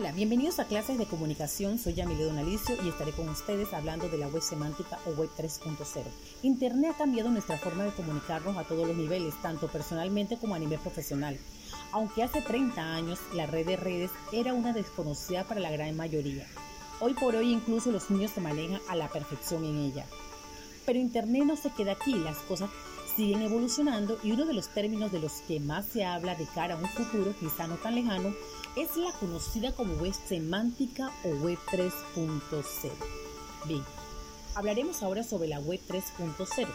Hola, bienvenidos a clases de comunicación. Soy Yamile Donalicio y estaré con ustedes hablando de la web semántica o web 3.0. Internet ha cambiado nuestra forma de comunicarnos a todos los niveles, tanto personalmente como a nivel profesional. Aunque hace 30 años la red de redes era una desconocida para la gran mayoría. Hoy por hoy incluso los niños se manejan a la perfección en ella. Pero Internet no se queda aquí, las cosas siguen evolucionando y uno de los términos de los que más se habla de cara a un futuro, quizá no tan lejano, es la conocida como web semántica o web 3.0. Bien, hablaremos ahora sobre la web 3.0.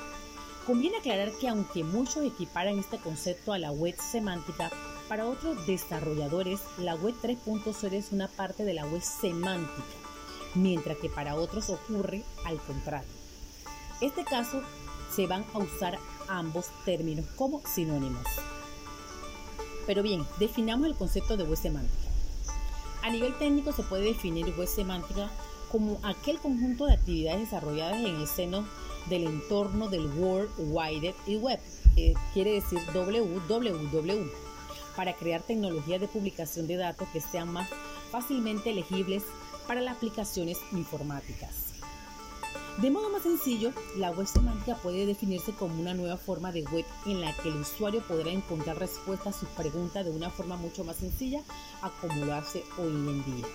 Conviene aclarar que aunque muchos equiparan este concepto a la web semántica, para otros desarrolladores la web 3.0 es una parte de la web semántica, mientras que para otros ocurre al contrario. Este caso se van a usar ambos términos como sinónimos. Pero bien, definamos el concepto de web semántica. A nivel técnico se puede definir web semántica como aquel conjunto de actividades desarrolladas en el seno del entorno del World Wide Web, que quiere decir WWW, para crear tecnologías de publicación de datos que sean más fácilmente legibles para las aplicaciones informáticas. De modo más sencillo, la web semántica puede definirse como una nueva forma de web en la que el usuario podrá encontrar respuestas a sus preguntas de una forma mucho más sencilla a como lo hace hoy en día.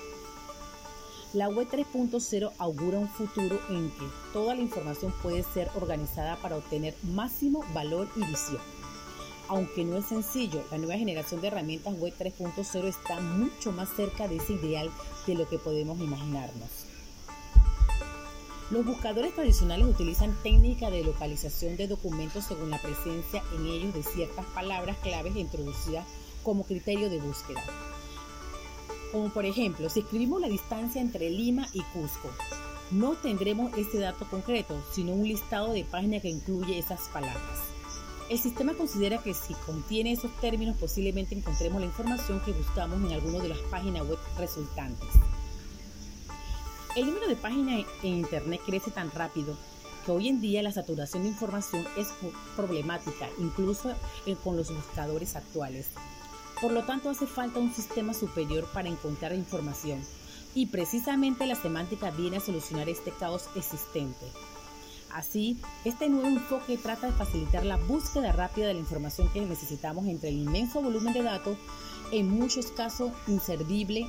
La web 3.0 augura un futuro en que toda la información puede ser organizada para obtener máximo valor y visión. Aunque no es sencillo, la nueva generación de herramientas web 3.0 está mucho más cerca de ese ideal de lo que podemos imaginarnos. Los buscadores tradicionales utilizan técnicas de localización de documentos según la presencia en ellos de ciertas palabras claves introducidas como criterio de búsqueda. Como por ejemplo, si escribimos la distancia entre Lima y Cusco, no tendremos este dato concreto, sino un listado de páginas que incluye esas palabras. El sistema considera que si contiene esos términos posiblemente encontremos la información que buscamos en alguna de las páginas web resultantes. El número de páginas en Internet crece tan rápido que hoy en día la saturación de información es problemática, incluso con los buscadores actuales. Por lo tanto, hace falta un sistema superior para encontrar información y precisamente la semántica viene a solucionar este caos existente. Así, este nuevo enfoque trata de facilitar la búsqueda rápida de la información que necesitamos entre el inmenso volumen de datos, en muchos casos inservible,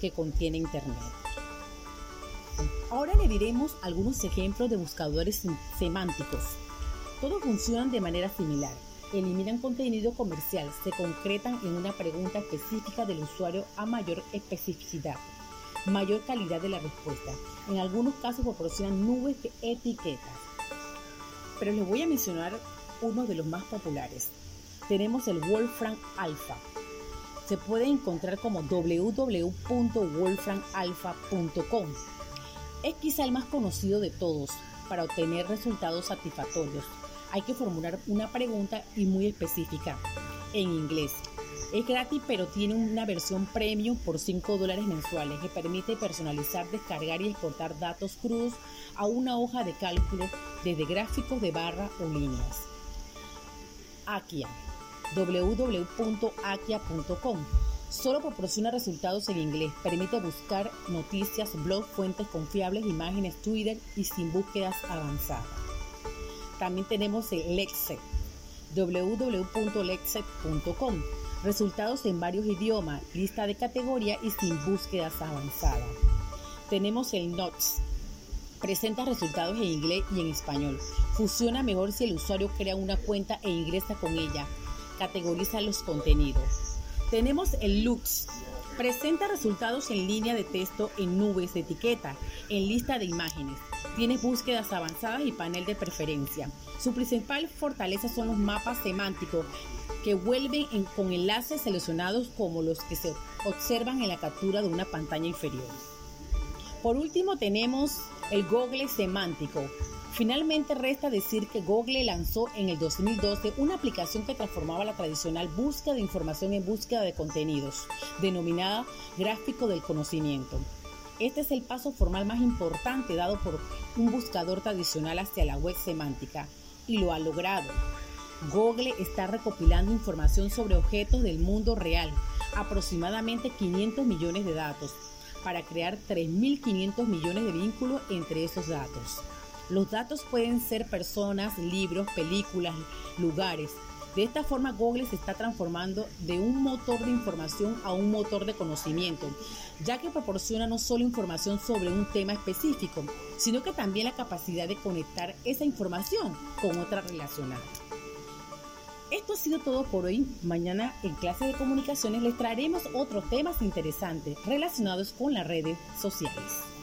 que contiene Internet. Ahora le diremos algunos ejemplos de buscadores semánticos. Todos funcionan de manera similar. Eliminan contenido comercial, se concretan en una pregunta específica del usuario a mayor especificidad, mayor calidad de la respuesta. En algunos casos proporcionan nubes de etiquetas. Pero les voy a mencionar uno de los más populares. Tenemos el Wolfram Alpha. Se puede encontrar como www.wolframalpha.com es quizá el más conocido de todos. Para obtener resultados satisfactorios hay que formular una pregunta y muy específica en inglés. Es gratis pero tiene una versión premium por 5 dólares mensuales que permite personalizar, descargar y exportar datos crudos a una hoja de cálculo desde gráficos de barra o líneas. Akia www.akia.com Solo proporciona resultados en inglés, permite buscar noticias, blogs, fuentes confiables, imágenes, Twitter y sin búsquedas avanzadas. También tenemos el Lexet, www.lexet.com. Resultados en varios idiomas, lista de categoría y sin búsquedas avanzadas. Tenemos el Notes, presenta resultados en inglés y en español. Funciona mejor si el usuario crea una cuenta e ingresa con ella. Categoriza los contenidos. Tenemos el Lux. Presenta resultados en línea de texto en nubes de etiqueta, en lista de imágenes. Tiene búsquedas avanzadas y panel de preferencia. Su principal fortaleza son los mapas semánticos que vuelven con enlaces seleccionados como los que se observan en la captura de una pantalla inferior. Por último tenemos el Google semántico, Finalmente resta decir que Google lanzó en el 2012 una aplicación que transformaba la tradicional búsqueda de información en búsqueda de contenidos, denominada gráfico del conocimiento. Este es el paso formal más importante dado por un buscador tradicional hacia la web semántica y lo ha logrado. Google está recopilando información sobre objetos del mundo real, aproximadamente 500 millones de datos para crear 3.500 millones de vínculos entre esos datos. Los datos pueden ser personas, libros, películas, lugares. De esta forma Google se está transformando de un motor de información a un motor de conocimiento, ya que proporciona no solo información sobre un tema específico, sino que también la capacidad de conectar esa información con otra relacionada. Esto ha sido todo por hoy. Mañana en clase de comunicaciones les traeremos otros temas interesantes relacionados con las redes sociales.